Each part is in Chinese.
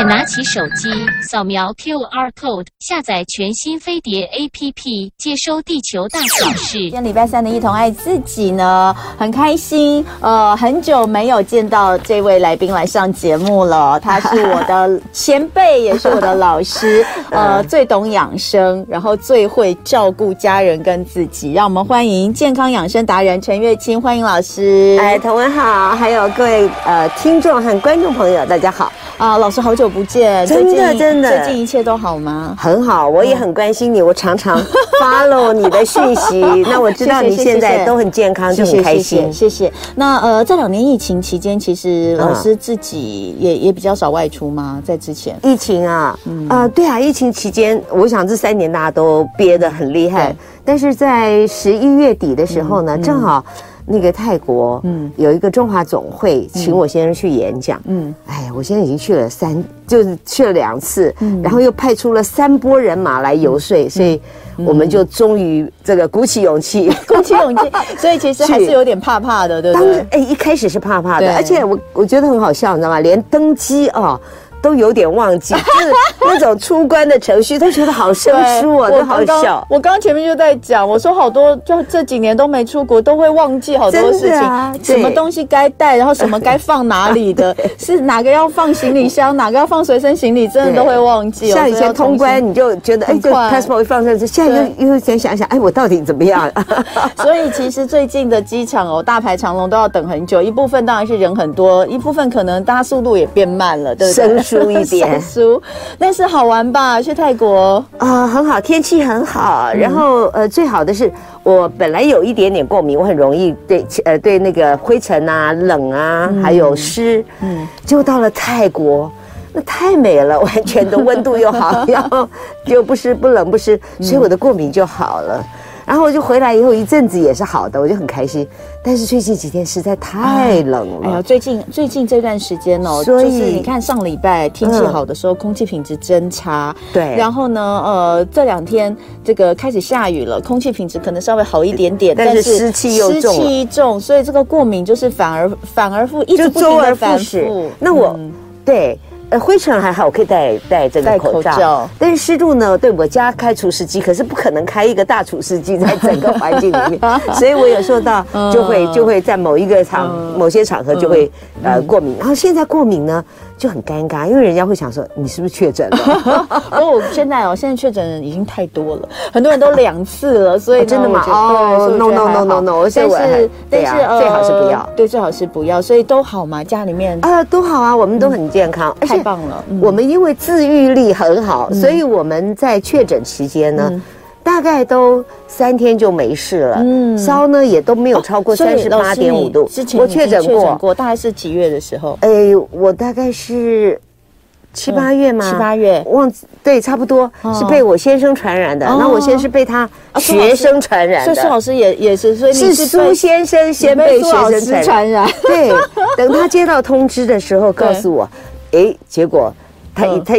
在拿起手机，扫描 QR code，下载全新飞碟 APP，接收地球大小事。今天礼拜三的一同爱自己呢，很开心。呃，很久没有见到这位来宾来上节目了，他是我的前辈，也是我的老师。呃，最懂养生，然后最会照顾家人跟自己。让我们欢迎健康养生达人陈月清，欢迎老师。哎，同文好，还有各位呃听众和观众朋友，大家好。啊，老师好久不见，真的真的，最近一切都好吗？很好，我也很关心你，我常常 follow 你的讯息，那我知道你现在都很健康，就很开心。谢谢。那呃，这两年疫情期间，其实老师自己也也比较少外出吗？在之前疫情啊，啊，对啊，疫情期间，我想这三年大家都憋得很厉害，但是在十一月底的时候呢，正好。那个泰国，嗯，有一个中华总会请我先生去演讲，嗯，哎，我现在已经去了三，就是去了两次，嗯，然后又派出了三波人马来游说，所以我们就终于这个鼓起勇气，鼓起勇气，所以其实还是有点怕怕的，对不对？哎，一开始是怕怕的，而且我我觉得很好笑，你知道吗？连登机啊。都有点忘记，就是那种出关的程序，都觉得好生疏啊，都好笑。我刚刚前面就在讲，我说好多就这几年都没出国，都会忘记好多事情，什么东西该带，然后什么该放哪里的，是哪个要放行李箱，哪个要放随身行李，真的都会忘记。像以前通关，你就觉得哎，对 passport 一放上去，现在又又先想想，哎，我到底怎么样？所以其实最近的机场哦，大排长龙都要等很久，一部分当然是人很多，一部分可能大家速度也变慢了，对不对？疏一点，疏，但是好玩吧？去泰国啊，很好，天气很好。然后呃，最好的是我本来有一点点过敏，我很容易对呃对那个灰尘啊、冷啊，还有湿。嗯，就到了泰国，那太美了，完全的温度又好，然后又不湿不冷不湿，所以我的过敏就好了。然后我就回来以后一阵子也是好的，我就很开心。但是最近几天实在太冷了。哎呀，最近最近这段时间哦，所以就是你看上礼拜天气好的时候，空气品质真差。对。然后呢，呃，这两天这个开始下雨了，空气品质可能稍微好一点点，但是湿气又重，湿气重，所以这个过敏就是反而反而复，一直不停的反复。那我对。呃，灰尘还好，我可以戴戴这个口罩。口罩，但是湿度呢？对，我家开除湿机，可是不可能开一个大除湿机在 整个环境里面，所以我有时候到就会就会在某一个场、嗯、某些场合就会、嗯、呃过敏。然后现在过敏呢？就很尴尬，因为人家会想说你是不是确诊了？哦，现在哦，现在确诊人已经太多了，很多人都两次了，所以真的吗？哦，no no no no no，但是但是最好是不要，对，最好是不要，所以都好嘛，家里面啊都好啊，我们都很健康，太棒了。我们因为自愈力很好，所以我们在确诊期间呢。大概都三天就没事了，嗯，烧呢也都没有超过三十八点五度。之前我确诊过，过，大概是几月的时候？哎，我大概是七八月吗？七八月，忘对，差不多是被我先生传染的。那我先是被他学生传染的，苏老师也也是，所以是苏先生先被学生传染。对，等他接到通知的时候，告诉我，哎，结果他他。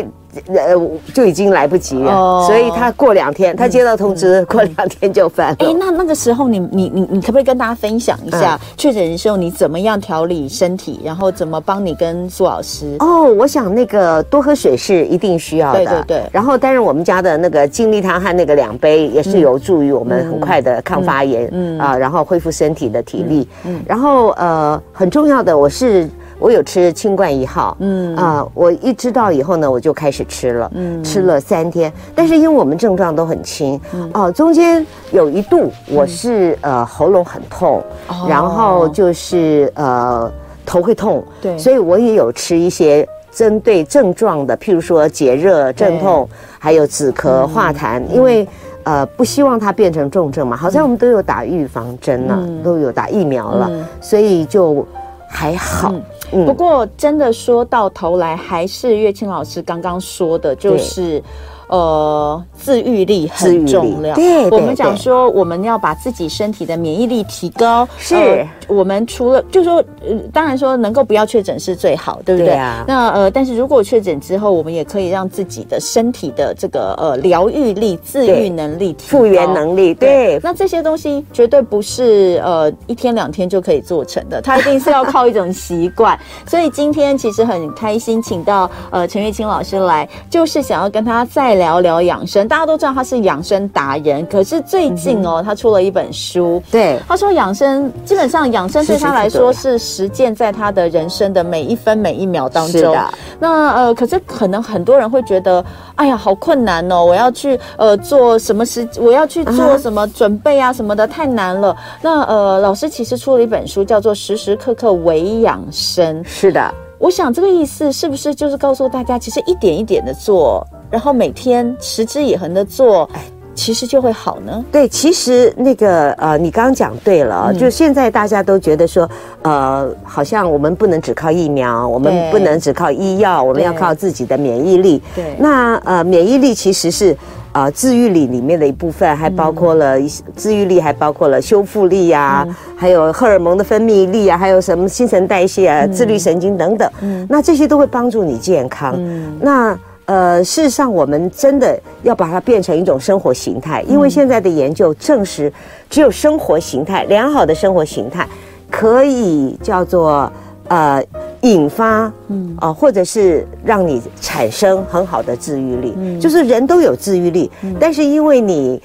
呃，就已经来不及了，哦、所以他过两天，他接到通知，嗯、过两天就翻了。哎，那那个时候你，你你你你可不可以跟大家分享一下确诊的时候你怎么样调理身体，然后怎么帮你跟苏老师？哦，我想那个多喝水是一定需要的，对对对。然后，当然我们家的那个精力汤和那个两杯也是有助于我们很快的抗发炎，嗯啊、嗯呃，然后恢复身体的体力。嗯，嗯然后呃，很重要的我是。我有吃清冠一号，嗯。啊、呃，我一知道以后呢，我就开始吃了，嗯，吃了三天，但是因为我们症状都很轻，嗯、哦，中间有一度我是、嗯、呃喉咙很痛，哦、然后就是呃头会痛，对，所以我也有吃一些针对症状的，譬如说解热镇痛，还有止咳化痰，嗯、因为呃不希望它变成重症嘛，好像我们都有打预防针了，嗯、都有打疫苗了，嗯、所以就还好。不过，真的说到头来，还是月清老师刚刚说的，就是，对呃自愈力很重要。对，我们讲说我们要把自己身体的免疫力提高。是，呃、我们除了就说，呃，当然说能够不要确诊是最好，对不对？对啊。那呃，但是如果确诊之后，我们也可以让自己的身体的这个呃疗愈力、自愈能力复原能力。对，对那这些东西绝对不是呃一天两天就可以做成的，它一定是要靠一种习惯。所以今天其实很开心，请到呃陈月清老师来，就是想要跟他再聊聊养生。大家都知道他是养生达人，可是最近哦，嗯、他出了一本书。对，他说养生基本上养生对他来说是实践在他的人生的每一分每一秒当中。是的。那呃，可是可能很多人会觉得，哎呀，好困难哦！我要去呃做什么时？我要去做什么准备啊什么的，太难了。那呃，老师其实出了一本书，叫做《时时刻刻为养生》。是的。我想这个意思是不是就是告诉大家，其实一点一点的做，然后每天持之以恒的做，其实就会好呢？对，其实那个呃，你刚刚讲对了，嗯、就现在大家都觉得说，呃，好像我们不能只靠疫苗，我们不能只靠医药，我们要靠自己的免疫力。对，那呃，免疫力其实是。啊、呃，自愈力里面的一部分，还包括了一些自愈力，还包括了修复力啊，嗯、还有荷尔蒙的分泌力啊，还有什么新陈代谢啊、嗯、自律神经等等。嗯，那这些都会帮助你健康。嗯，那呃，事实上，我们真的要把它变成一种生活形态，因为现在的研究证实，只有生活形态良好的生活形态，可以叫做。呃，引发，嗯。啊、呃，或者是让你产生很好的治愈力，嗯，就是人都有治愈力，嗯，但是因为你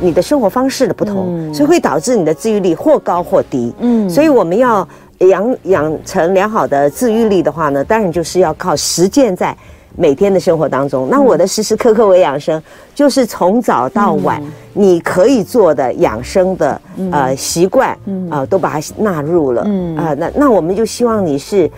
你的生活方式的不同，嗯，所以会导致你的治愈力或高或低，嗯，所以我们要养养成良好的治愈力的话呢，当然就是要靠实践在。每天的生活当中，那我的时时刻刻为养生，嗯、就是从早到晚，嗯、你可以做的养生的、嗯、呃习惯，啊、都把它纳入了，嗯。啊、呃，那那我们就希望你是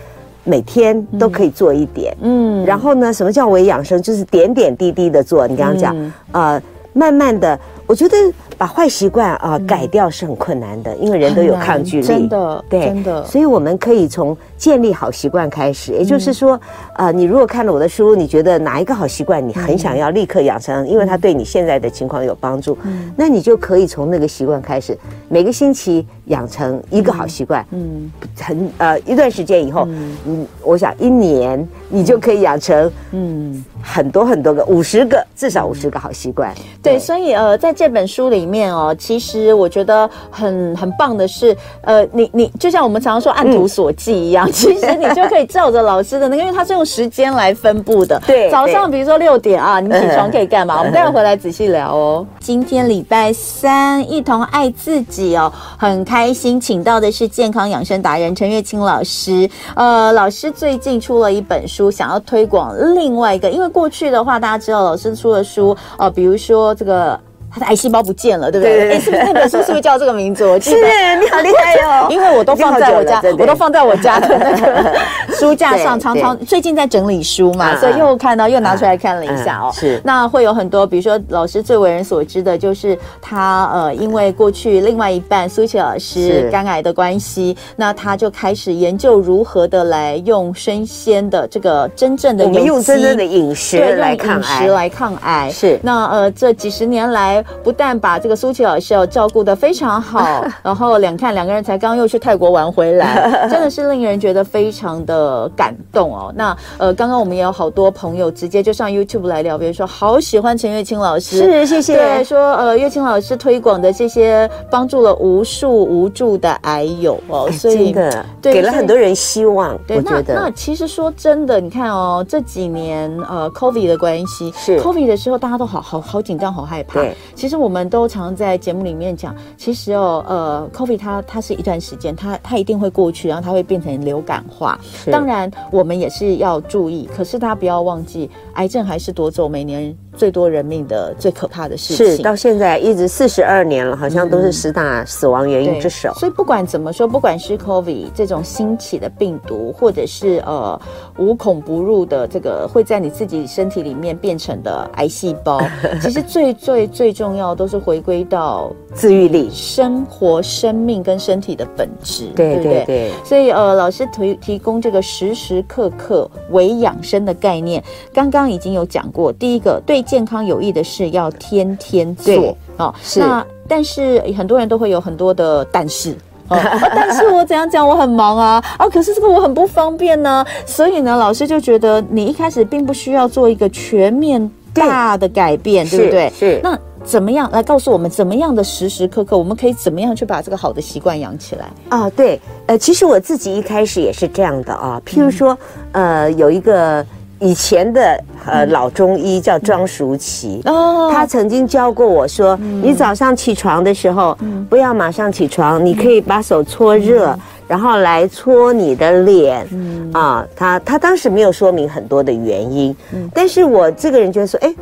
每天都可以做一点，嗯，然后呢，什么叫为养生？就是点点滴滴的做。你刚刚讲，嗯、呃，慢慢的。我觉得把坏习惯啊改掉是很困难的，因为人都有抗拒力，真的，对，真的。所以我们可以从建立好习惯开始，也就是说，呃，你如果看了我的书，你觉得哪一个好习惯你很想要立刻养成，因为它对你现在的情况有帮助，那你就可以从那个习惯开始，每个星期养成一个好习惯，嗯，很呃一段时间以后，嗯，我想一年你就可以养成，嗯，很多很多个五十个，至少五十个好习惯。对，所以呃在。这本书里面哦，其实我觉得很很棒的是，呃，你你就像我们常常说按图索骥一样，嗯、其实你就可以照着老师的那个，因为他是用时间来分布的。对，早上比如说六点啊，你起床可以干嘛？嗯、我们待会回来仔细聊哦。嗯、今天礼拜三，一同爱自己哦，很开心，请到的是健康养生达人陈月清老师。呃，老师最近出了一本书，想要推广另外一个，因为过去的话，大家知道老师出的书哦、呃，比如说这个。他的癌细胞不见了，对不对？哎，是不是那本书是不是叫这个名字？我记得你好厉害哦，因为我都放在我家，我都放在我家的那个书架上，常常最近在整理书嘛，所以又看到又拿出来看了一下哦。是，那会有很多，比如说老师最为人所知的就是他呃，因为过去另外一半苏琪老师肝癌的关系，那他就开始研究如何的来用生鲜的这个真正的，我们用真正的饮食来抗癌，饮食来抗癌。是，那呃这几十年来。不但把这个苏琪老师要照顾得非常好，然后两看两个人才刚又去泰国玩回来，真的是令人觉得非常的感动哦。那呃，刚刚我们也有好多朋友直接就上 YouTube 来聊，比如说好喜欢陈月清老师，是谢谢。对，说呃，月清老师推广的这些帮助了无数无助的癌友哦，所以真的对给了很多人希望。对，那那其实说真的，你看哦，这几年呃 COVID 的关系是 COVID 的时候，大家都好好好紧张，好害怕。对。其实我们都常在节目里面讲，其实哦，呃，COVID 它它是一段时间，它它一定会过去，然后它会变成流感化。是当然，我们也是要注意，可是大家不要忘记，癌症还是夺走每年最多人命的最可怕的事情。是到现在一直四十二年了，好像都是十大死亡原因之首。嗯、所以不管怎么说，不管是 COVID 这种新起的病毒，或者是呃无孔不入的这个会在你自己身体里面变成的癌细胞，其实最最最重要。重要都是回归到自愈力、生活、生命跟身体的本质，对对对，对。所以呃，老师提提供这个时时刻刻为养生的概念，刚刚已经有讲过。第一个，对健康有益的事要天天做哦。是。那但是很多人都会有很多的但是哦，但是我怎样讲，我很忙啊啊，可是这个我很不方便呢、啊。所以呢，老师就觉得你一开始并不需要做一个全面大的改变，对，对不对？是。是那。怎么样来告诉我们怎么样的时时刻刻，我们可以怎么样去把这个好的习惯养起来啊？对，呃，其实我自己一开始也是这样的啊。譬如说，嗯、呃，有一个以前的呃老中医叫庄淑琪哦，他曾经教过我说，嗯、你早上起床的时候，嗯、不要马上起床，你可以把手搓热，嗯、然后来搓你的脸。嗯啊，他他当时没有说明很多的原因，嗯，但是我这个人觉得说，哎。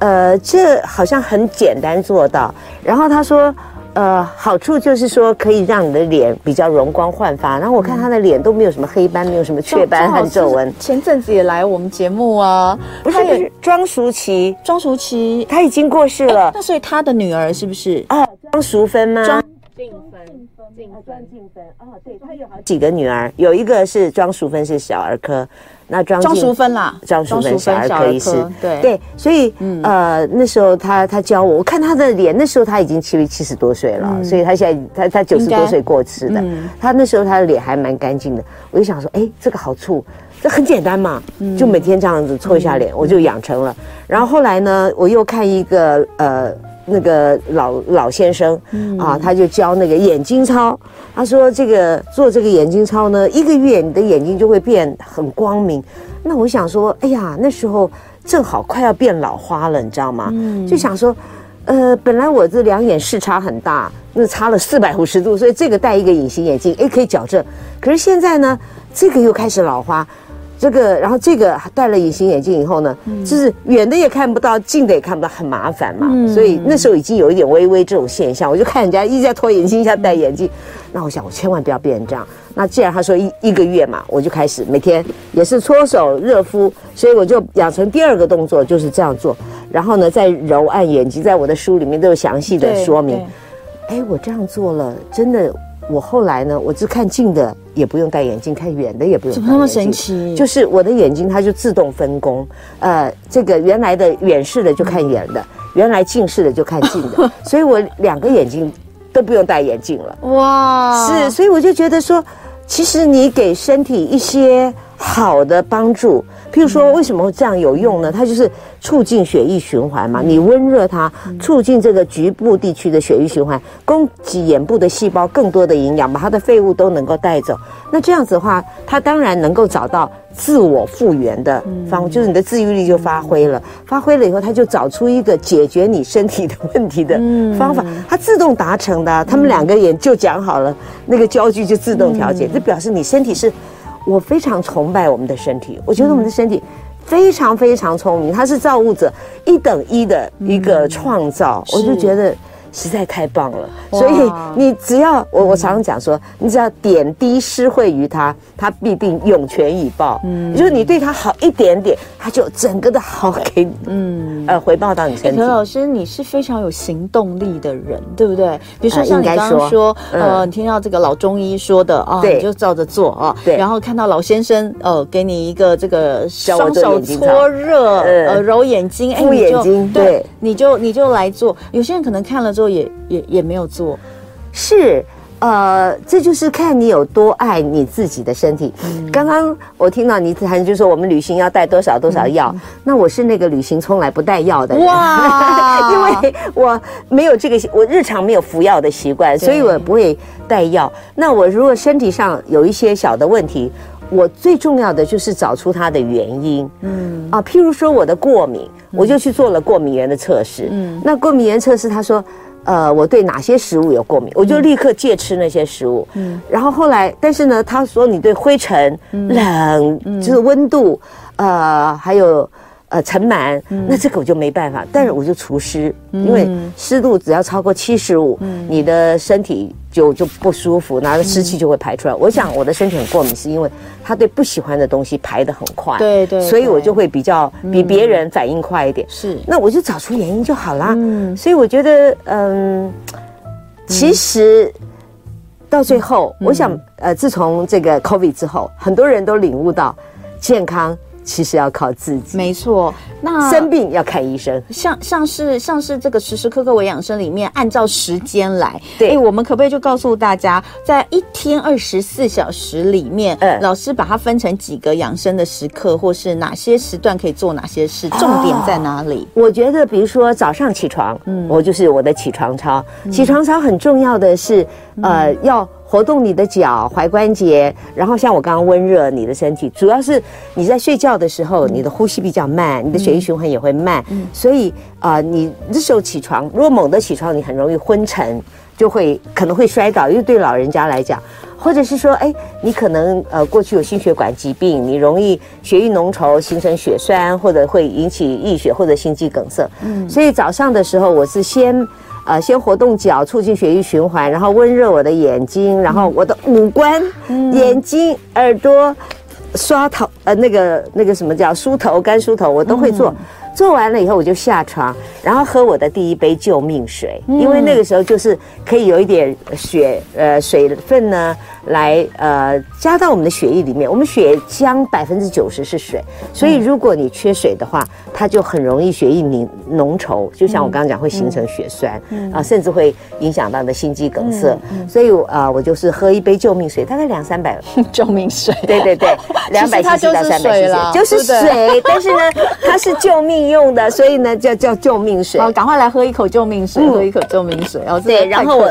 呃，这好像很简单做到。然后他说，呃，好处就是说可以让你的脸比较容光焕发。然后我看他的脸都没有什么黑斑，没有什么雀斑和皱纹。前阵子也来我们节目啊，不是不是庄淑琪，庄淑琪他已经过世了。那所以他的女儿是不是啊？庄淑芬吗？庄静芬，静芬，静芬。哦，对，他有好几个女儿，有一个是庄淑芬，是小儿科。那庄庄淑芬啦，庄淑芬小儿科医师，对对，所以、嗯、呃那时候他他教我，我看他的脸，那时候他已经七七十多岁了，嗯、所以他现在他他九十多岁过世的，嗯、他那时候他的脸还蛮干净的，我就想说，哎，这个好处，这很简单嘛，嗯、就每天这样子搓一下脸，嗯、我就养成了。然后后来呢，我又看一个呃。那个老老先生啊，他就教那个眼睛操。他说这个做这个眼睛操呢，一个月你的眼睛就会变很光明。那我想说，哎呀，那时候正好快要变老花了，你知道吗？就想说，呃，本来我这两眼视差很大，那差了四百五十度，所以这个戴一个隐形眼镜，哎，可以矫正。可是现在呢，这个又开始老花。这个，然后这个戴了隐形眼镜以后呢，嗯、就是远的也看不到，近的也看不到，很麻烦嘛。嗯、所以那时候已经有一点微微这种现象，我就看人家一直在脱眼镜，一下戴眼镜。那我想，我千万不要变成这样。那既然他说一一个月嘛，我就开始每天也是搓手热敷，所以我就养成第二个动作就是这样做。然后呢，再揉按眼睛，在我的书里面都有详细的说明。哎，我这样做了，真的。我后来呢，我就看近的也不用戴眼镜，看远的也不用戴眼镜。怎么那么神奇？就是我的眼睛它就自动分工，呃，这个原来的远视的就看远的，原来近视的就看近的，所以我两个眼睛都不用戴眼镜了。哇，是，所以我就觉得说，其实你给身体一些好的帮助。譬如说，为什么会这样有用呢？它就是促进血液循环嘛。你温热它，促进这个局部地区的血液循环，供给眼部的细胞更多的营养，把它的废物都能够带走。那这样子的话，它当然能够找到自我复原的方，就是你的自愈力就发挥了。发挥了以后，它就找出一个解决你身体的问题的方法，它自动达成的。他们两个眼就讲好了，那个焦距就自动调节，这表示你身体是。我非常崇拜我们的身体，我觉得我们的身体非常非常聪明，它是造物者一等一的一个创造，我就觉得。实在太棒了，所以你只要我我常常讲说，你只要点滴施惠于他，他必定涌泉以报。嗯，就是你对他好一点点，他就整个的好给嗯呃回报到你身体。何老师，你是非常有行动力的人，对不对？比如说像你刚刚说，呃，你听到这个老中医说的啊，你就照着做啊。对。然后看到老先生呃给你一个这个双手搓热呃揉眼睛，哎眼睛，对，你就你就来做。有些人可能看了之后。也也也没有做，是，呃，这就是看你有多爱你自己的身体。嗯、刚刚我听到你谈，就说我们旅行要带多少多少药，嗯、那我是那个旅行从来不带药的人，哇，因为我没有这个，我日常没有服药的习惯，所以我不会带药。那我如果身体上有一些小的问题，我最重要的就是找出它的原因。嗯，啊，譬如说我的过敏，我就去做了过敏原的测试。嗯，那过敏原测试他说。呃，我对哪些食物有过敏，我就立刻戒吃那些食物。嗯，然后后来，但是呢，他说你对灰尘、冷，就是温度，呃，还有。呃，尘螨，那这个我就没办法，但是我就除湿，因为湿度只要超过七十五，你的身体就就不舒服，然后湿气就会排出来。我想我的身体很过敏，是因为他对不喜欢的东西排得很快，对对，所以我就会比较比别人反应快一点。是，那我就找出原因就好啦。嗯，所以我觉得，嗯。其实到最后，我想，呃，自从这个 COVID 之后，很多人都领悟到健康。其实要靠自己，没错。那生病要看医生，像像是像是这个时时刻刻微养生里面，按照时间来。对，欸，我们可不可以就告诉大家，在一天二十四小时里面，嗯，老师把它分成几个养生的时刻，或是哪些时段可以做哪些事，重点在哪里？哦，我觉得，比如说早上起床，嗯，我就是我的起床操。嗯，起床操很重要的是，呃，嗯，要。活动你的脚踝关节，然后像我刚刚温热你的身体，主要是你在睡觉的时候，你的呼吸比较慢，你的血液循环也会慢，所以啊，你这时候起床，如果猛地起床，你很容易昏沉，就会可能会摔倒，因为对老人家来讲，或者是说，哎，你可能呃过去有心血管疾病，你容易血液浓稠形成血栓，或者会引起溢血或者心肌梗塞。嗯，所以早上的时候，我是先。呃，先活动脚，促进血液循环，然后温热我的眼睛，然后我的五官，眼睛、耳朵，刷头，呃，那个那个什么叫梳头、干梳头，我都会做。做完了以后，我就下床，然后喝我的第一杯救命水，因为那个时候就是可以有一点血呃水分呢，来呃加到我们的血液里面。我们血浆百分之九十是水，所以如果你缺水的话，它就很容易血液凝浓稠，就像我刚刚讲会形成血栓啊，甚至会影响到你的心肌梗塞。所以啊，我就是喝一杯救命水，大概两三百 救命水。对对对，两百 cc 到三百 cc 就是水，但是呢，它是救命。用的，所以呢叫叫救命水。好，赶快来喝一口救命水，喝一口救命水。哦，对，然后我，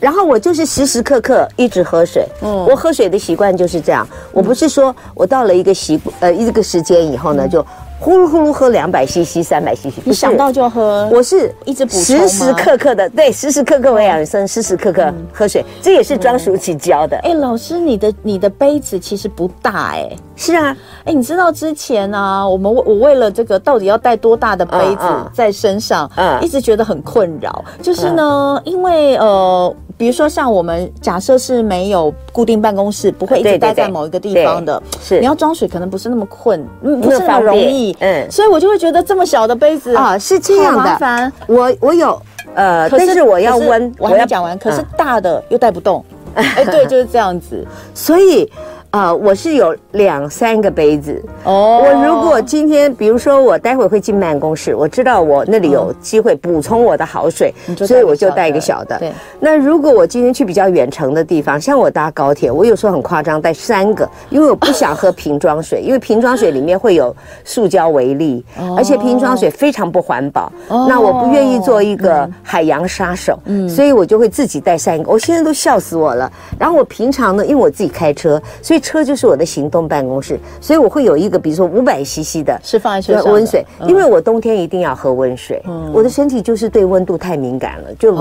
然后我就是时时刻刻一直喝水。嗯，我喝水的习惯就是这样。我不是说我到了一个习呃一个时间以后呢就。呼噜呼噜喝两百 CC、三百 CC，你想到就喝。我是一直补充，时时刻刻的，对，时时刻刻微养生，时时刻刻喝水，这也是庄淑琪教的。哎，老师，你的你的杯子其实不大哎。是啊，哎，你知道之前呢，我们我为了这个到底要带多大的杯子在身上，嗯，一直觉得很困扰。就是呢，因为呃。比如说，像我们假设是没有固定办公室，不会一直待在某一个地方的，是。你要装水可能不是那么困，嗯，不是那么容易，嗯，所以我就会觉得这么小的杯子啊，是这样的，麻烦。我我有，呃，但是我要温，我还没讲完，可是大的又带不动，哎，对，就是这样子，所以。啊、呃，我是有两三个杯子哦。我如果今天，比如说我待会会进办公室，我知道我那里有机会补充我的好水，哦、所以我就带一个小的。对。那如果我今天去比较远程的地方，像我搭高铁，我有时候很夸张带三个，因为我不想喝瓶装水，因为瓶装水里面会有塑胶微粒，哦、而且瓶装水非常不环保。哦。那我不愿意做一个海洋杀手，嗯，所以我就会自己带三个。我现在都笑死我了。然后我平常呢，因为我自己开车，所以。车就是我的行动办公室，所以我会有一个，比如说五百 CC 的，是放在车上温水，因为我冬天一定要喝温水，我的身体就是对温度太敏感了，就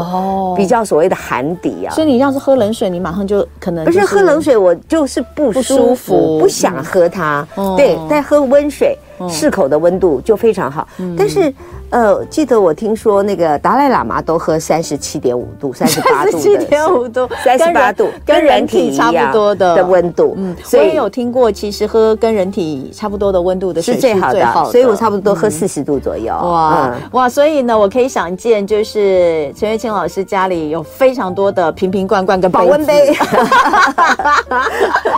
比较所谓的寒底啊。所以你要是喝冷水，你马上就可能不是喝冷水，我就是不舒服，不想喝它。对，但喝温水，适口的温度就非常好。但是。呃，记得我听说那个达赖喇嘛都喝三十七点五度、三十八度、三十七点五度、三十八度，跟人体差不多的的温度。嗯，所以我也有听过，其实喝跟人体差不多的温度的水是最好的。所以我差不多喝四十度左右。哇哇，所以呢，我可以想见，就是陈月清老师家里有非常多的瓶瓶罐罐跟保温杯。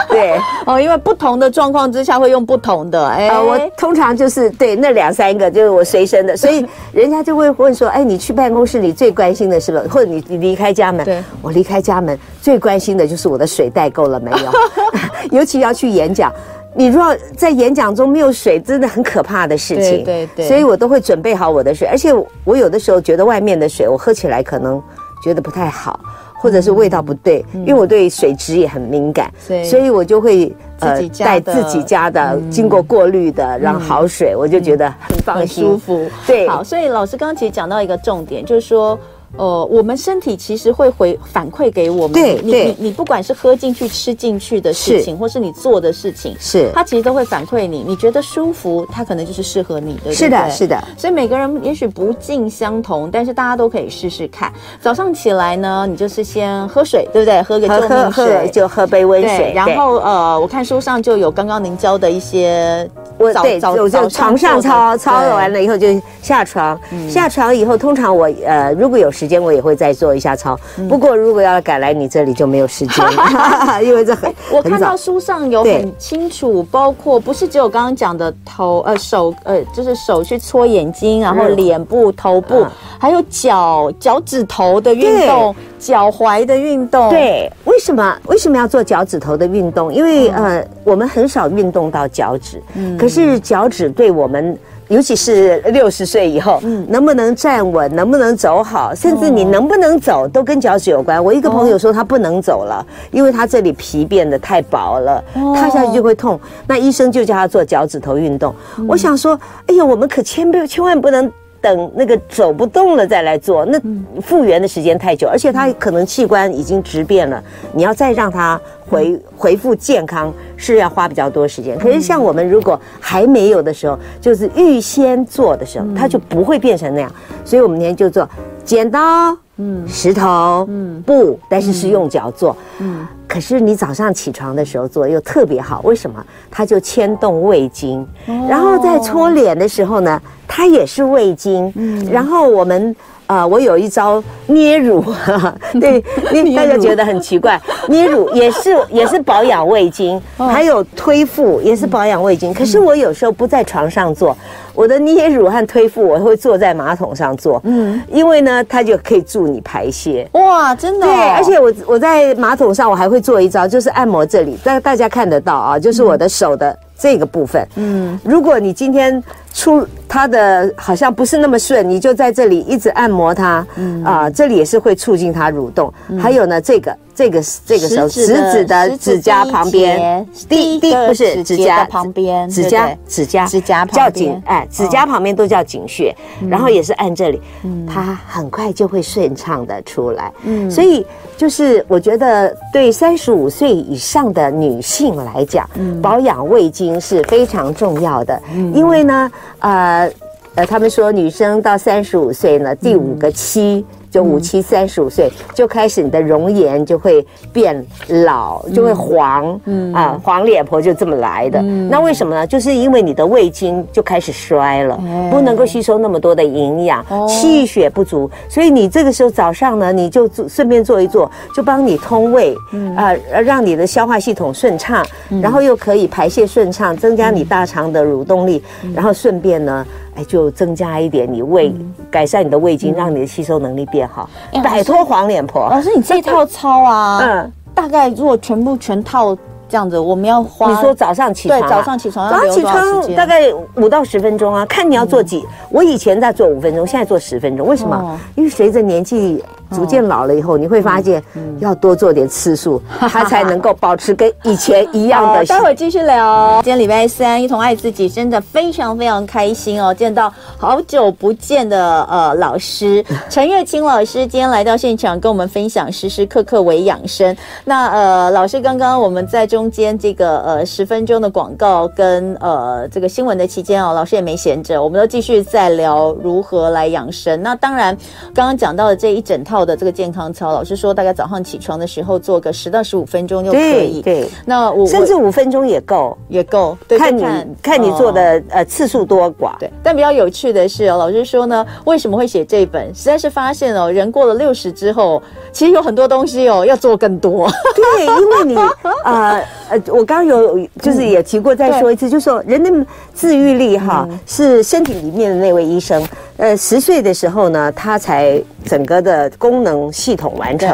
对哦，因为不同的状况之下会用不同的。哎，我通常就是对那两三个就是我随身的，所以。人家就会问说：“哎，你去办公室里最关心的是什么？或者你你离开家门？对，我离开家门最关心的就是我的水带够了没有？尤其要去演讲，你如果在演讲中没有水，真的很可怕的事情。对对对，所以我都会准备好我的水，而且我有的时候觉得外面的水我喝起来可能觉得不太好。”或者是味道不对，因为我对水质也很敏感，所以我就会呃带自己家的经过过滤的，然后好水，我就觉得很放心，舒服。对，好，所以老师刚刚其实讲到一个重点，就是说。呃，我们身体其实会回反馈给我们，对，你你你不管是喝进去、吃进去的事情，或是你做的事情，是它其实都会反馈你。你觉得舒服，它可能就是适合你的。是的，是的。所以每个人也许不尽相同，但是大家都可以试试看。早上起来呢，你就是先喝水，对不对？喝个救命水，就喝杯温水。然后呃，我看书上就有刚刚您教的一些，早早就床上操操完了以后就下床，下床以后通常我呃如果有时间，我也会再做一下操。不过如果要赶来你这里就没有时间了，因为这很 我看到书上有很清楚，包括不是只有刚刚讲的头呃手呃就是手去搓眼睛，然后脸部、头部，还有脚脚趾头的运动，脚踝的运动。对，为什么为什么要做脚趾头的运动？因为呃我们很少运动到脚趾，可是脚趾对我们。尤其是六十岁以后，嗯，能不能站稳，能不能走好，甚至你能不能走，都跟脚趾有关。我一个朋友说他不能走了，因为他这里皮变得太薄了，踏下去就会痛。那医生就叫他做脚趾头运动。我想说，哎呀，我们可千不千万不能。等那个走不动了再来做，那复原的时间太久，而且他可能器官已经质变了，你要再让他回恢复健康是要花比较多时间。可是像我们如果还没有的时候，就是预先做的时候，他就不会变成那样。所以我们今天就做剪刀。嗯，石头，嗯，布，但是是用脚做，嗯，可是你早上起床的时候做又特别好，为什么？它就牵动胃经，然后在搓脸的时候呢，它也是胃经，嗯，然后我们。啊、呃，我有一招捏乳，对，大家觉得很奇怪，捏乳也是也是保养胃经，还有推腹也是保养胃经。可是我有时候不在床上做，我的捏乳和推腹我会坐在马桶上做，嗯，因为呢，它就可以助你排泄。哇，真的、哦？对，而且我我在马桶上我还会做一招，就是按摩这里，大大家看得到啊，就是我的手的。这个部分，嗯，如果你今天出它的好像不是那么顺，你就在这里一直按摩它，嗯。啊，这里也是会促进它蠕动。还有呢，这个这个这个时候，食指的指甲旁边，第第不是指甲旁边，指甲指甲指甲叫颈，哎，指甲旁边都叫井穴，然后也是按这里，它很快就会顺畅的出来。嗯，所以就是我觉得对三十五岁以上的女性来讲，保养胃经。是非常重要的，因为呢，呃，呃，他们说女生到三十五岁呢，第五个七。就五七三十五岁就开始，你的容颜就会变老，就会黄，嗯。啊，黄脸婆就这么来的。那为什么呢？就是因为你的胃经就开始衰了，不能够吸收那么多的营养，气血不足，所以你这个时候早上呢，你就顺便做一做，就帮你通胃，啊，让你的消化系统顺畅，然后又可以排泄顺畅，增加你大肠的蠕动力，然后顺便呢。哎就增加一点你胃，改善你的胃经，让你的吸收能力变好，摆脱黄脸婆。老师，你这套操啊，嗯，大概如果全部全套这样子，我们要花。你说早上起床，对，早上起床，早上起床大概五到十分钟啊，看你要做几。我以前在做五分钟，现在做十分钟，为什么？因为随着年纪。逐渐老了以后，你会发现要多做点次数，它才能够保持跟以前一样的。待会儿继续聊。今天礼拜三，一同爱自己，真的非常非常开心哦！见到好久不见的呃老师陈月清老师，今天来到现场跟我们分享时时刻刻为养生。那呃，老师刚刚我们在中间这个呃十分钟的广告跟呃这个新闻的期间哦，老师也没闲着，我们都继续在聊如何来养生。那当然，刚刚讲到的这一整套。的这个健康操，老师说大概早上起床的时候做个十到十五分钟就可以。对，对那我甚至五分钟也够，也够。看你看，看你做的、哦、呃次数多寡。对，但比较有趣的是哦，老师说呢，为什么会写这本？实在是发现哦，人过了六十之后，其实有很多东西哦要做更多。对，因为你呃呃，我刚刚有就是也提过，再说一次，嗯、就是说人的自愈力哈、嗯、是身体里面的那位医生。呃，十岁的时候呢，他才整个的功能系统完成，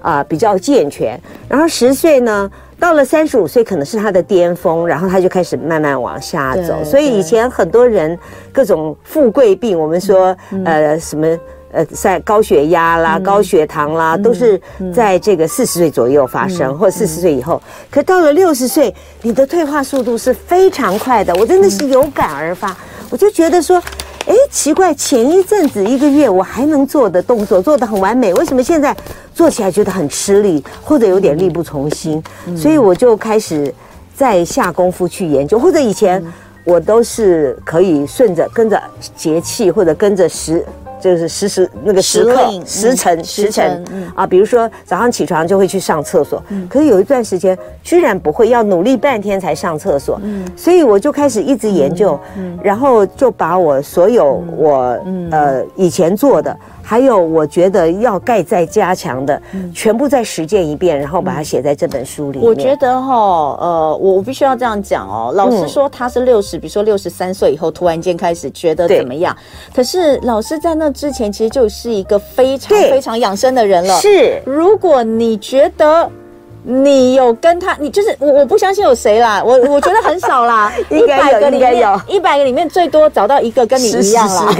啊、呃，比较健全。然后十岁呢，到了三十五岁可能是他的巅峰，然后他就开始慢慢往下走。所以以前很多人各种富贵病，我们说呃什么呃在高血压啦、高血糖啦，都是在这个四十岁左右发生，或者四十岁以后。可到了六十岁，你的退化速度是非常快的，我真的是有感而发，我就觉得说。哎，奇怪，前一阵子一个月我还能做的动作做得很完美，为什么现在做起来觉得很吃力，或者有点力不从心？所以我就开始在下功夫去研究，或者以前我都是可以顺着跟着节气或者跟着时。就是时时那个时刻时辰时辰啊，比如说早上起床就会去上厕所，可是有一段时间居然不会，要努力半天才上厕所，所以我就开始一直研究，然后就把我所有我呃以前做的。还有我觉得要盖再加强的，全部再实践一遍，然后把它写在这本书里面。我觉得哈，呃，我我必须要这样讲哦。老师说他是六十，比如说六十三岁以后突然间开始觉得怎么样？可是老师在那之前其实就是一个非常非常养生的人了。是，如果你觉得。你有跟他，你就是我，我不相信有谁啦，我我觉得很少啦，一百个里面有，一百个里面最多找到一个跟你一样啦，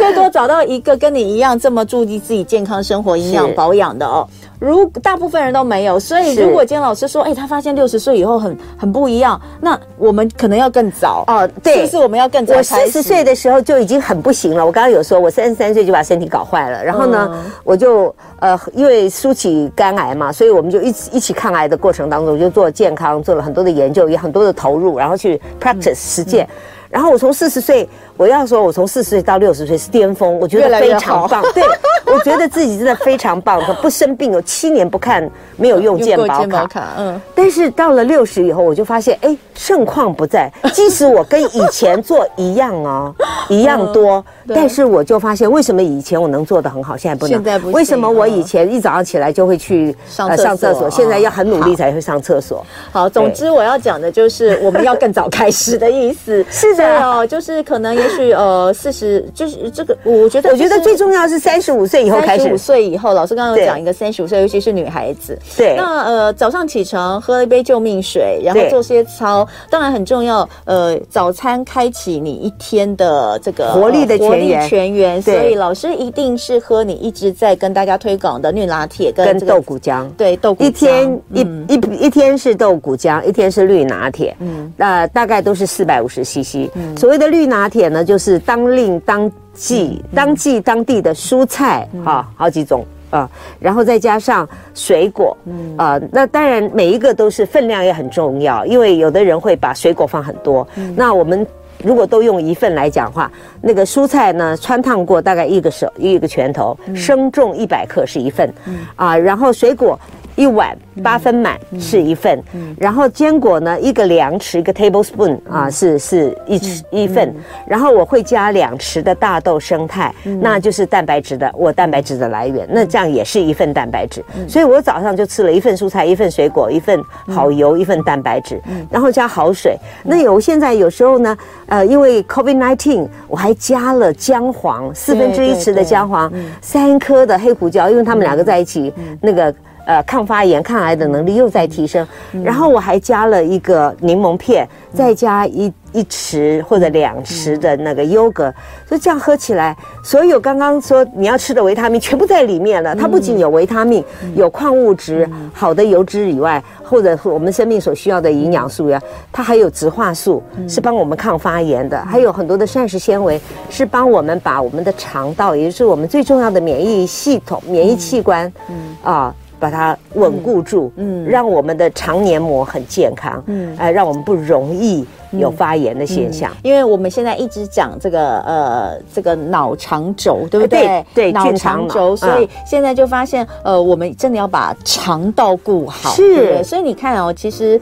最多找到一个跟你一样这么注意自己健康生活、营养保养的哦。如大部分人都没有，所以如果今天老师说，哎、欸，他发现六十岁以后很很不一样，那我们可能要更早哦。对，是不是我们要更早？我四十岁的时候就已经很不行了。我刚刚有说，我三十三岁就把身体搞坏了，然后呢，嗯、我就呃，因为输起肝癌嘛，所以我们就一起一起抗癌的过程当中，就做健康，做了很多的研究，也很多的投入，然后去 practice、嗯、实践。然后我从四十岁，我要说，我从四十岁到六十岁是巅峰，我觉得非常棒。对，我觉得自己真的非常棒，不生病，有七年不看没有用健保卡。卡嗯，但是到了六十以后，我就发现，哎，盛况不在。即使我跟以前做一样哦，一样多，但是我就发现，为什么以前我能做的很好，现在不能？现在不行。为什么我以前一早上起来就会去上上厕所，现在要很努力才会上厕所？好，总之我要讲的就是我们要更早开始的意思。是。的哦，就是可能也许呃四十，就是这个，我觉得我觉得最重要是三十五岁以后开始，三十五岁以后，老师刚刚有讲一个三十五岁，尤其是女孩子。对，那呃早上起床喝一杯救命水，然后做些操，当然很重要。呃，早餐开启你一天的这个活力的泉源，泉源。所以老师一定是喝你一直在跟大家推广的绿拿铁跟豆谷浆。对，豆。一天一一一天是豆谷浆，一天是绿拿铁。嗯，那大概都是四百五十 CC。所谓的绿拿铁呢，就是当令当季、当季当地的蔬菜哈，好几种啊，然后再加上水果，啊，那当然每一个都是分量也很重要，因为有的人会把水果放很多。那我们如果都用一份来讲话，那个蔬菜呢，穿烫过大概一个手一个拳头，生重一百克是一份，啊，然后水果。一碗八分满是一份，然后坚果呢，一个量匙一个 tablespoon 啊，是是一一份，然后我会加两匙的大豆生态，那就是蛋白质的我蛋白质的来源，那这样也是一份蛋白质，所以我早上就吃了一份蔬菜，一份水果，一份好油，一份蛋白质，然后加好水。那有现在有时候呢，呃，因为 COVID nineteen，我还加了姜黄四分之一匙的姜黄，三颗的黑胡椒，因为他们两个在一起那个。呃，抗发炎、抗癌的能力又在提升，嗯、然后我还加了一个柠檬片，嗯、再加一一匙或者两匙的那个优格，嗯、所以这样喝起来，所有刚刚说你要吃的维他命全部在里面了。嗯、它不仅有维他命、嗯、有矿物质、嗯、好的油脂以外，或者我们生命所需要的营养素呀，它还有植化素，嗯、是帮我们抗发炎的，嗯、还有很多的膳食纤维，是帮我们把我们的肠道，也就是我们最重要的免疫系统、免疫器官，嗯。啊。把它稳固住，嗯，让我们的肠黏膜很健康，嗯，哎，让我们不容易有发炎的现象。因为我们现在一直讲这个呃，这个脑肠轴，对不对？对，脑肠轴，所以现在就发现，呃，我们真的要把肠道顾好，是。所以你看哦，其实。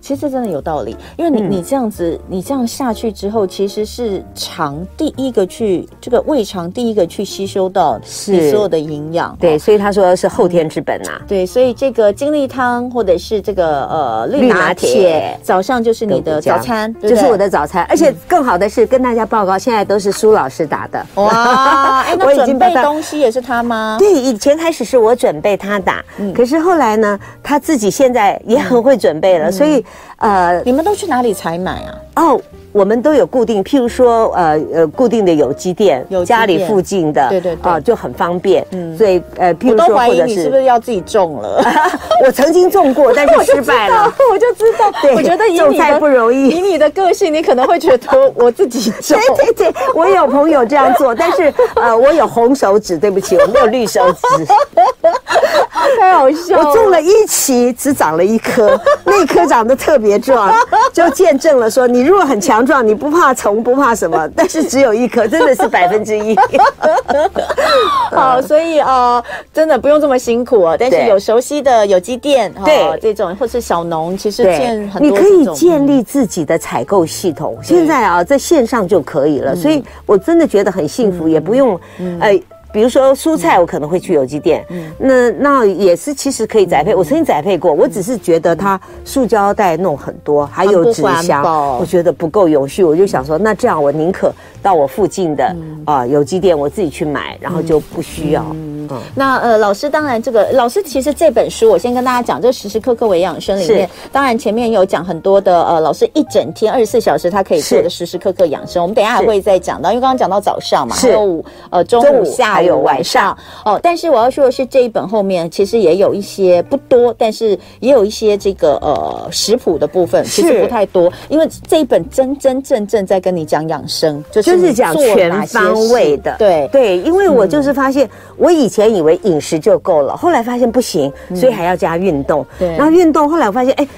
其实真的有道理，因为你你这样子，你这样下去之后，其实是肠第一个去这个胃肠第一个去吸收到你所有的营养。对，所以他说是后天之本呐。对，所以这个精力汤或者是这个呃绿拿铁，早上就是你的早餐，就是我的早餐。而且更好的是跟大家报告，现在都是苏老师打的。哇，哎，那准备东西也是他吗？对，以前开始是我准备他打，可是后来呢，他自己现在也很会准备了，所以。呃，你们都去哪里采买啊？哦。我们都有固定，譬如说，呃呃，固定的有机店，有家里附近的，对对啊，就很方便。嗯，所以呃，譬如说，或者是你是不是要自己种了？我曾经种过，但是 失败了。我就知道，对，我觉得种菜不容易。以你的个性，你可能会觉得我自己种。对对对，我有朋友这样做，但是呃，我有红手指，对不起，我没有绿手指。太好笑了！我种了一期，只长了一颗，那颗长得特别壮，就见证了说，你如果很强。壮，你不怕虫，不怕什么，但是只有一颗，真的是百分之一。好，所以呃，真的不用这么辛苦啊。但是有熟悉的有机店，对这种或是小农，其实建很多。你可以建立自己的采购系统，现在啊，在线上就可以了。所以我真的觉得很幸福，也不用呃。比如说蔬菜，我可能会去有机店，嗯，那那也是其实可以宅配。我曾经宅配过，我只是觉得它塑胶袋弄很多，还有纸箱，我觉得不够永续，我就想说，那这样我宁可到我附近的啊有机店，我自己去买，然后就不需要。嗯，那呃，老师当然这个老师其实这本书，我先跟大家讲，这时时刻刻为养生里面，当然前面有讲很多的呃，老师一整天二十四小时他可以做的时时刻刻养生，我们等一下还会再讲到，因为刚刚讲到早上嘛，还有呃中午、下午。还有晚上。哦，但是我要说的是，这一本后面其实也有一些不多，但是也有一些这个呃食谱的部分，其实不太多，因为这一本真真正正在跟你讲养生，就是就是讲全方位的，对。对，因为我就是发现，我以前以为饮食就够了，后来发现不行，所以还要加运动，对，然后运动后来我发现，哎。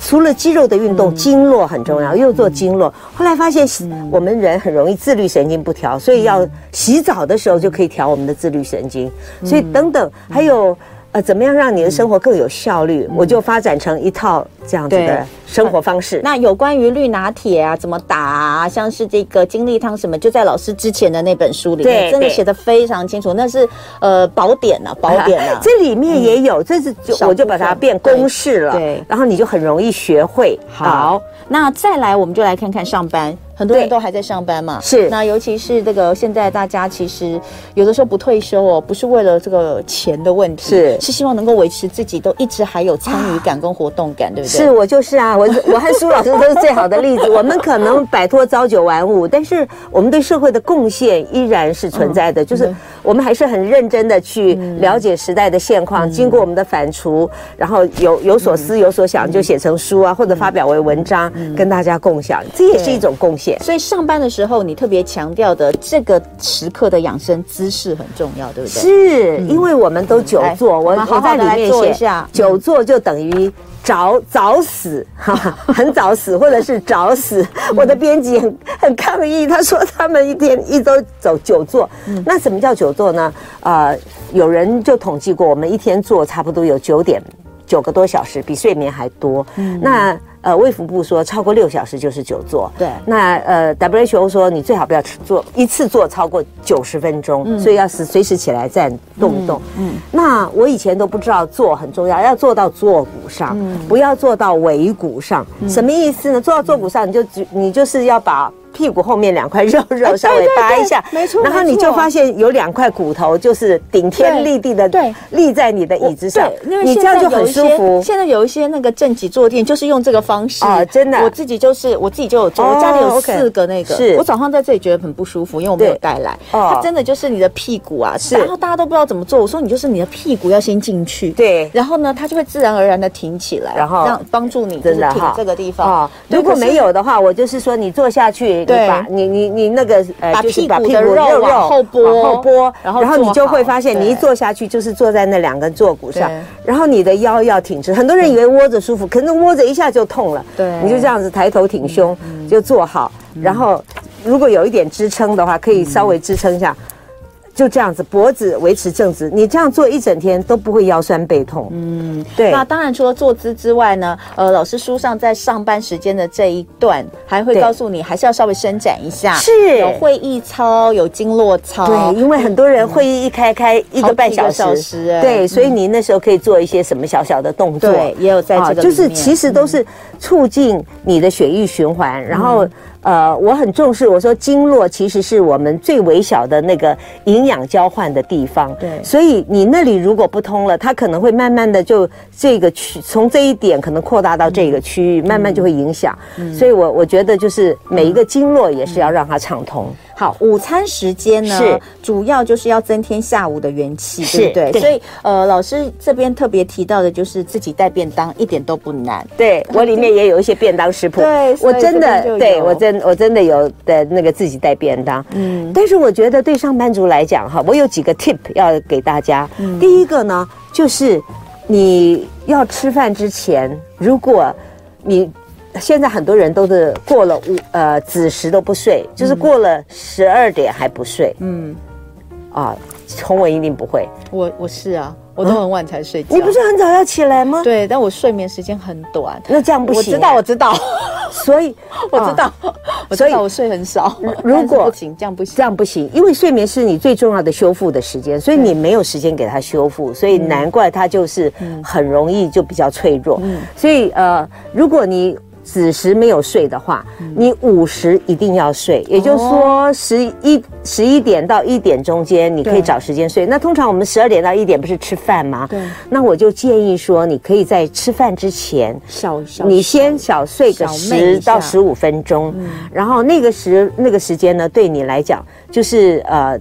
除了肌肉的运动，经络很重要，又做经络。后来发现，我们人很容易自律神经不调，所以要洗澡的时候就可以调我们的自律神经。所以等等，还有。呃，怎么样让你的生活更有效率？嗯、我就发展成一套这样子的生活方式。那有关于绿拿铁啊，怎么打啊？像是这个精力汤什么，就在老师之前的那本书里面，对真的写的非常清楚。那是呃宝典啊，宝典啊，这里面也有，这是就我就把它变公式了，对，对然后你就很容易学会。好，那再来，我们就来看看上班。很多人都还在上班嘛，是。那尤其是这个现在大家其实有的时候不退休哦，不是为了这个钱的问题，是。是希望能够维持自己都一直还有参与感跟活动感，啊、对不对？是我就是啊，我 我和苏老师都是最好的例子。我们可能摆脱朝九晚五，但是我们对社会的贡献依然是存在的，嗯、就是我们还是很认真的去了解时代的现况，嗯、经过我们的反刍，然后有有所思有所想，就写成书啊，或者发表为文章，嗯、跟大家共享，这也是一种贡献。所以上班的时候，你特别强调的这个时刻的养生姿势很重要，对不对？是，因为我们都久坐，我我在里面写一下，久坐就等于早早死，哈，很早死，或者是早死。我的编辑很很抗议，他说他们一天一周走久坐，那什么叫久坐呢？呃，有人就统计过，我们一天坐差不多有九点九个多小时，比睡眠还多。那呃，卫福部说超过六小时就是久坐。对，那呃，WHO 说你最好不要坐一次坐超过九十分钟，嗯、所以要是随时起来站动一动。嗯，嗯那我以前都不知道坐很重要，要坐到坐骨上，嗯、不要坐到尾骨上。嗯、什么意思呢？坐到坐骨上，你就你就是要把。屁股后面两块肉 肉稍微扒一下，没错，然后你就发现有两块骨头就是顶天立地的，对，立在你的椅子上，你这样就很舒服。现在有一些那个正脊坐垫就是用这个方式。啊，真的，我自己就是我自己就有做，我家里有四个那个，是。我早上在这里觉得很不舒服，因为我没有带来。它真的就是你的屁股啊，是，然后大家都不知道怎么做，我说你就是你的屁股要先进去，对，然后呢，它就会自然而然的挺起来，然后让帮助你真的挺这个地方。如果没有的话，我就是说你坐下去，对，你你。你那个呃，就是把屁股肉肉往后拨，往后拨，然后然后你就会发现，你一坐下去就是坐在那两根坐骨上，然后你的腰要挺直。很多人以为窝着舒服，可能窝着一下就痛了。对，你就这样子抬头挺胸就坐好，然后如果有一点支撑的话，可以稍微支撑一下。就这样子，脖子维持正直，你这样做一整天都不会腰酸背痛。嗯，对。那当然，除了坐姿之外呢，呃，老师书上在上班时间的这一段，还会告诉你，还是要稍微伸展一下。是，有会议操，有经络操。对，因为很多人会议一开开一个半小时，小时对，所以你那时候可以做一些什么小小的动作。对，也有在这个就是其实都是促进你的血液循环，然后。呃，我很重视。我说经络其实是我们最微小的那个营养交换的地方。对，所以你那里如果不通了，它可能会慢慢的就这个区从这一点可能扩大到这个区域，嗯、慢慢就会影响。嗯、所以我我觉得就是每一个经络也是要让它畅通。好，午餐时间呢，是主要就是要增添下午的元气，对不对？对，所以呃，老师这边特别提到的就是自己带便当，一点都不难。对，我里面也有一些便当食谱，对，我真的对我真我真的有的那个自己带便当。嗯，但是我觉得对上班族来讲哈，我有几个 tip 要给大家。嗯，第一个呢，就是你要吃饭之前，如果你。现在很多人都是过了午呃子时都不睡，就是过了十二点还不睡。嗯，啊，从我一定不会。我我是啊，我都很晚才睡觉。你不是很早要起来吗？对，但我睡眠时间很短。那这样不行。我知道，我知道。所以 我知道，我知道我睡很少。如果不行，这样不行，这样不行，因为睡眠是你最重要的修复的时间，所以你没有时间给它修复，所以难怪它就是很容易就比较脆弱。所以呃，如果你子时没有睡的话，你午时一定要睡，也就是说十一十一点到一点中间，你可以找时间睡。那通常我们十二点到一点不是吃饭吗？对。那我就建议说，你可以在吃饭之前，小小你先小睡个十到十五分钟，然后那个时那个时间呢，对你来讲就是呃。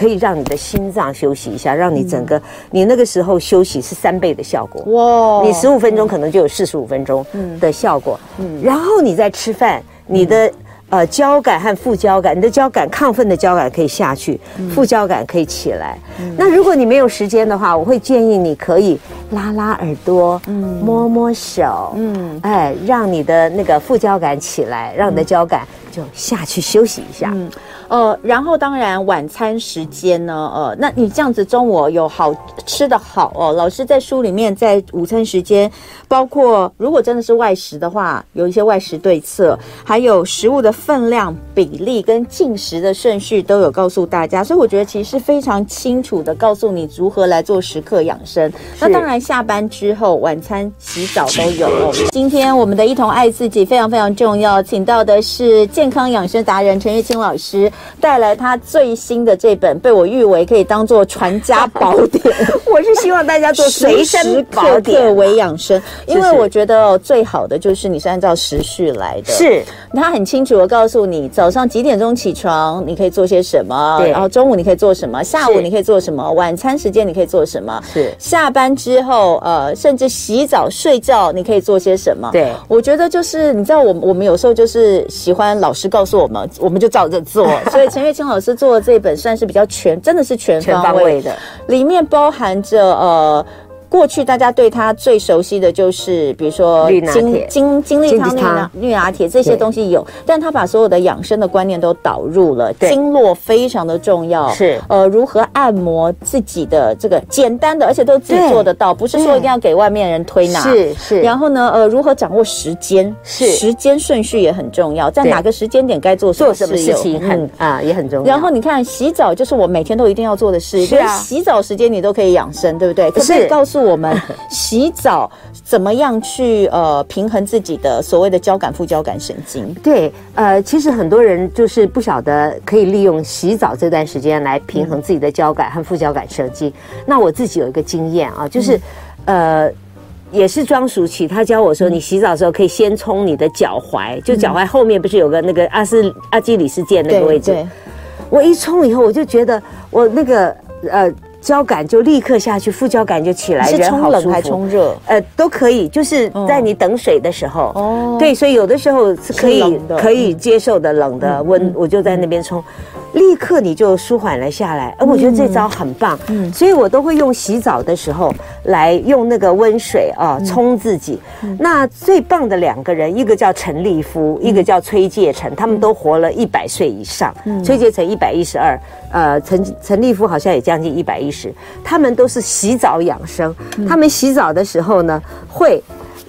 可以让你的心脏休息一下，让你整个、嗯、你那个时候休息是三倍的效果。哇！你十五分钟可能就有四十五分钟的效果，嗯，然后你再吃饭，你的、嗯、呃交感和副交感，你的交感亢奋的交感可以下去，嗯、副交感可以起来。嗯、那如果你没有时间的话，我会建议你可以拉拉耳朵，嗯，摸摸手，嗯，哎，让你的那个副交感起来，让你的交感就下去休息一下。嗯呃，然后当然晚餐时间呢，呃，那你这样子中午有好吃的好哦。老师在书里面在午餐时间，包括如果真的是外食的话，有一些外食对策，还有食物的分量比例跟进食的顺序都有告诉大家，所以我觉得其实是非常清楚的告诉你如何来做时刻养生。那当然下班之后晚餐洗澡都有。今天我们的一同爱自己非常非常重要，请到的是健康养生达人陈月清老师。带来他最新的这本，被我誉为可以当做传家宝典。我是希望大家做随身宝典，为养生，因为我觉得最好的就是你是按照时序来的。是，他很清楚的告诉你早上几点钟起床，你可以做些什么，对，然后中午你可以做什么，下午你可以做什么，晚餐时间你可以做什么，是，下班之后，呃，甚至洗澡、睡觉，你可以做些什么。对，我觉得就是你知道，我我们有时候就是喜欢老师告诉我们，我们就照着做。所以陈月清老师做的这本算是比较全，真的是全方位的，里面包含着呃。过去大家对它最熟悉的就是，比如说金金金利汤、绿拿绿拿铁这些东西有，但他把所有的养生的观念都导入了。经络非常的重要，是呃如何按摩自己的这个简单的，而且都自己做得到，不是说一定要给外面人推拿。是是。然后呢，呃如何掌握时间？是时间顺序也很重要，在哪个时间点该做做什么事情很啊也很重要。然后你看洗澡就是我每天都一定要做的事，是啊。洗澡时间你都可以养生，对不对？可是告诉。我们洗澡怎么样去呃平衡自己的所谓的交感副交感神经？对，呃，其实很多人就是不晓得可以利用洗澡这段时间来平衡自己的交感和副交感神经。嗯、那我自己有一个经验啊，就是、嗯、呃，也是庄淑琪，他教我说，你洗澡的时候可以先冲你的脚踝，嗯、就脚踝后面不是有个那个阿斯阿基里斯腱那个位置？我一冲以后，我就觉得我那个呃。交感就立刻下去，副交感就起来，是冲冷还冲热？呃，都可以，就是在你等水的时候。哦，对，所以有的时候是可以可以接受的冷的温，我就在那边冲。立刻你就舒缓了下来，而我觉得这招很棒，嗯，所以我都会用洗澡的时候来用那个温水啊冲自己。那最棒的两个人，一个叫陈立夫，一个叫崔介成，他们都活了一百岁以上。崔介成一百一十二，呃，陈陈立夫好像也将近一百一十，他们都是洗澡养生。他们洗澡的时候呢，会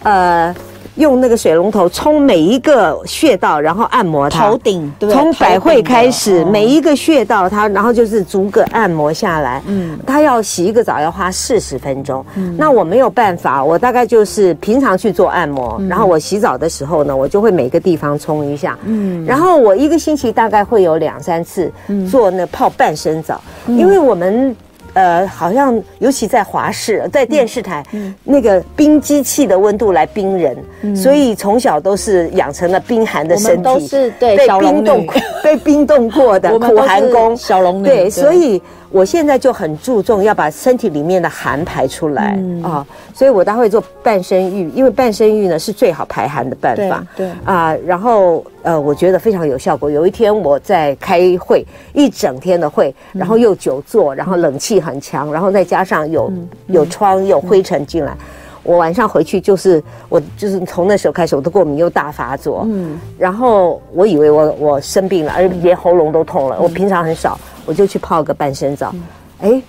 呃。用那个水龙头冲每一个穴道，然后按摩它。头顶，对，从百会开始，每一个穴道它，然后就是逐个按摩下来。嗯，他要洗一个澡要花四十分钟。嗯，那我没有办法，我大概就是平常去做按摩，然后我洗澡的时候呢，我就会每个地方冲一下。嗯，然后我一个星期大概会有两三次做那泡半身澡，因为我们。呃，好像尤其在华视，在电视台，那个冰机器的温度来冰人，嗯、所以从小都是养成了冰寒的身体，都是对被冰冻被冰冻过的 苦寒宫。小龙女，对，所以。我现在就很注重要把身体里面的寒排出来啊、嗯哦，所以我待会做半身浴，因为半身浴呢是最好排寒的办法。对啊、呃，然后呃，我觉得非常有效果。有一天我在开会，一整天的会，然后又久坐，然后冷气很强，然后再加上有有窗有灰尘进来，我晚上回去就是我就是从那时候开始我的过敏又大发作。嗯，然后我以为我我生病了，而且连喉咙都痛了。我平常很少。我就去泡个半身澡，哎，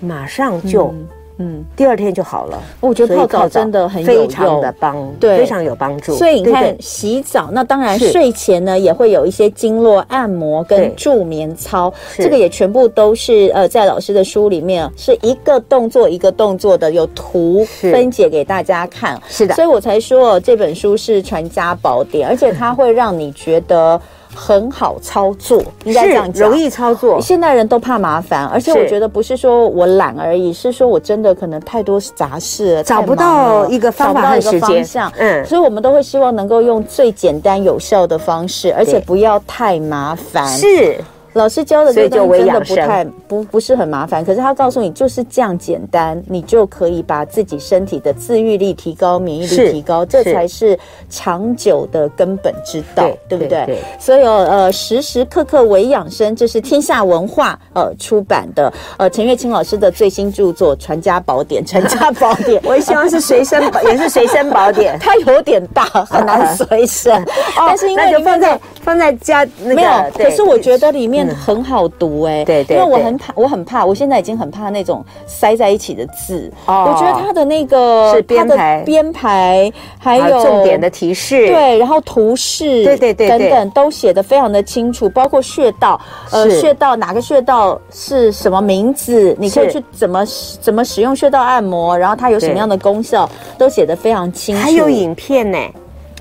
马上就嗯，第二天就好了。我觉得泡澡真的很非常的帮，对，非常有帮助。所以你看，洗澡那当然睡前呢也会有一些经络按摩跟助眠操，这个也全部都是呃在老师的书里面是一个动作一个动作的，有图分解给大家看。是的，所以我才说这本书是传家宝典，而且它会让你觉得。很好操作，应该这样讲，容易操作。现代人都怕麻烦，而且我觉得不是说我懒而已，是说我真的可能太多杂事了，找不到一个方法和时间。嗯，所以我们都会希望能够用最简单有效的方式，而且不要太麻烦。是。老师教的这个真的不太不不是很麻烦，可是他告诉你就是这样简单，你就可以把自己身体的自愈力提高，免疫力提高，这才是长久的根本之道，对，对不对？对，所以呃，时时刻刻为养生，这是天下文化呃出版的呃陈月清老师的最新著作《传家宝典》，传家宝典，我也希望是随身 也是随身宝典，它有点大，很难随身，但是因为就放在放在家那个，没有，可是我觉得里面。很好读哎，对对，因为我很怕，我很怕，我现在已经很怕那种塞在一起的字。哦，我觉得它的那个是编排，编排还有重点的提示，对，然后图示，对对对，等等都写的非常的清楚，包括穴道，呃，穴道哪个穴道是什么名字，你可以去怎么怎么使用穴道按摩，然后它有什么样的功效，都写得非常清楚。还有影片呢。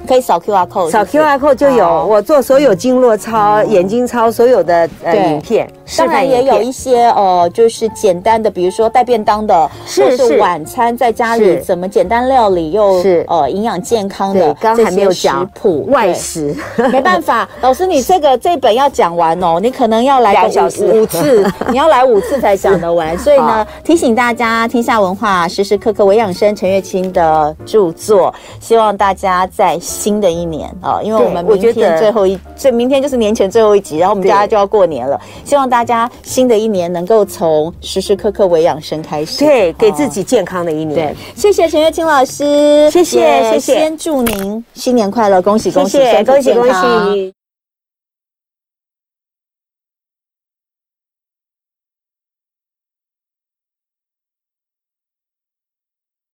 可以扫 QR code，扫 QR code 就有我做所有经络操、眼睛操所有的呃影片。当然也有一些呃，就是简单的，比如说带便当的，或是晚餐在家里怎么简单料理又是。呃营养健康的。刚刚还没有讲谱外食，没办法，老师你这个这本要讲完哦，你可能要来个五次，你要来五次才讲得完。所以呢，提醒大家，天下文化时时刻刻为养生，陈月清的著作，希望大家在。新的一年啊，因为我们明天最后一，这明天就是年前最后一集，然后我们大家就要过年了。希望大家新的一年能够从时时刻刻为养生开始，对，给自己健康的一年。对，谢谢陈月清老师，谢谢谢谢，先祝您新年快乐，恭喜恭喜，恭喜恭喜。